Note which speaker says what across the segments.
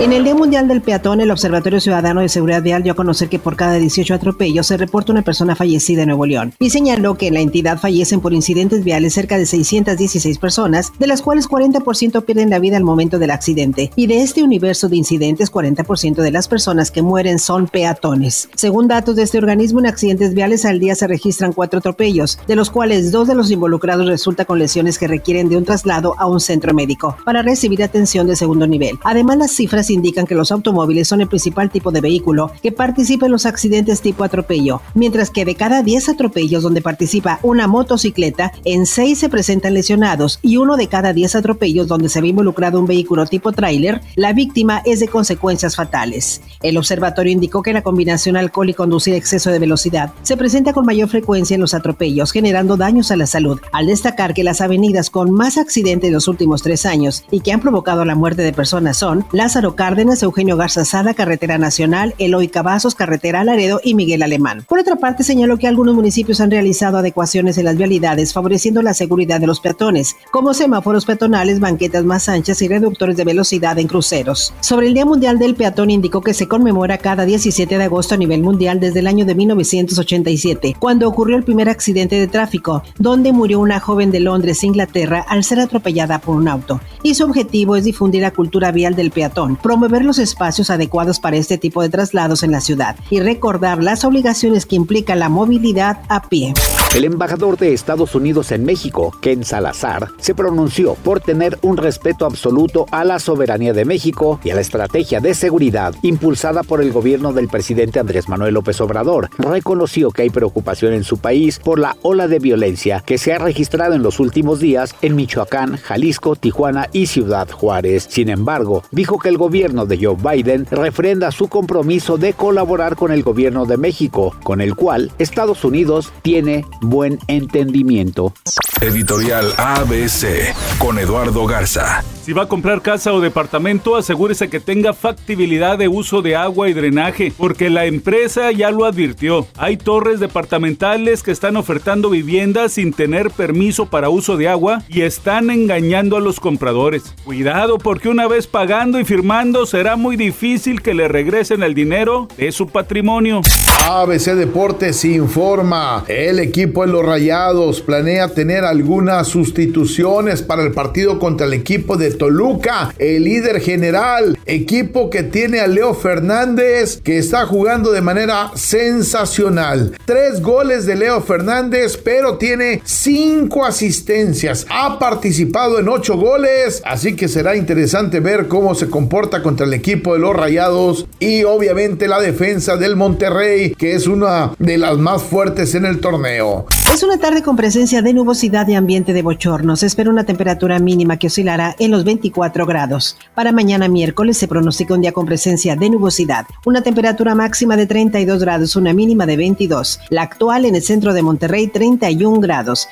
Speaker 1: En el Día Mundial del Peatón, el Observatorio Ciudadano de Seguridad Vial dio a conocer que por cada 18 atropellos se reporta una persona fallecida en Nuevo León y señaló que en la entidad fallecen por incidentes viales cerca de 616 personas, de las cuales 40% pierden la vida al momento del accidente. Y de este universo de incidentes, 40% de las personas que mueren son peatones. Según datos de este organismo, en accidentes viales al día se registran cuatro atropellos, de los cuales dos de los involucrados resulta con lesiones que requieren de un traslado a un centro médico para recibir atención de segundo nivel. Además, las cifras indican que los automóviles son el principal tipo de vehículo que participa en los accidentes tipo atropello, mientras que de cada 10 atropellos donde participa una motocicleta, en 6 se presentan lesionados y uno de cada 10 atropellos donde se ve involucrado un vehículo tipo tráiler, la víctima es de consecuencias fatales. El observatorio indicó que la combinación alcohol y conducir exceso de velocidad se presenta con mayor frecuencia en los atropellos, generando daños a la salud, al destacar que las avenidas con más accidentes en los últimos tres años y que han provocado la muerte de personas son Lázaro Cárdenas, Eugenio Garza Sada, Carretera Nacional, Eloy Cavazos, Carretera Laredo y Miguel Alemán. Por otra parte, señaló que algunos municipios han realizado adecuaciones en las vialidades favoreciendo la seguridad de los peatones, como semáforos peatonales, banquetas más anchas y reductores de velocidad en cruceros. Sobre el Día Mundial del Peatón indicó que se conmemora cada 17 de agosto a nivel mundial desde el año de 1987, cuando ocurrió el primer accidente de tráfico, donde murió una joven de Londres, Inglaterra, al ser atropellada por un auto. Y su objetivo es difundir la cultura vial del peatón, promover los espacios adecuados para este tipo de traslados en la ciudad y recordar las obligaciones que implica la movilidad a pie.
Speaker 2: El embajador de Estados Unidos en México, Ken Salazar, se pronunció por tener un respeto absoluto a la soberanía de México y a la estrategia de seguridad impulsada por el gobierno del presidente Andrés Manuel López Obrador. Reconoció que hay preocupación en su país por la ola de violencia que se ha registrado en los últimos días en Michoacán, Jalisco, Tijuana y Ciudad Juárez. Sin embargo, dijo que el gobierno de Joe Biden refrenda su compromiso de colaborar con el gobierno de México, con el cual Estados Unidos tiene buen entendimiento.
Speaker 3: Editorial ABC con Eduardo Garza.
Speaker 4: Si va a comprar casa o departamento, asegúrese que tenga factibilidad de uso de agua y drenaje, porque la empresa ya lo advirtió. Hay torres departamentales que están ofertando viviendas sin tener permiso para uso de agua y están engañando a los compradores. Cuidado porque una vez pagando y firmando será muy difícil que le regresen el dinero de su patrimonio.
Speaker 5: ABC Deportes informa, el equipo de los Rayados planea tener algunas sustituciones para el partido contra el equipo de Toluca, el líder general, equipo que tiene a Leo Fernández que está jugando de manera sensacional. Tres goles de Leo Fernández, pero tiene cinco asistencias. Ha participado en ocho goles, así que será interesante ver cómo se comporta contra el equipo de los Rayados y obviamente la defensa del Monterrey que es una de las más fuertes en el torneo.
Speaker 1: Es una tarde con presencia de nubosidad y ambiente de bochorno. Se espera una temperatura mínima que oscilará en los 24 grados. Para mañana miércoles se pronostica un día con presencia de nubosidad. Una temperatura máxima de 32 grados, una mínima de 22. La actual en el centro de Monterrey, 31 grados.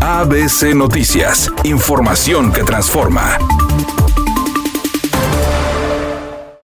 Speaker 3: ABC Noticias. Información que transforma.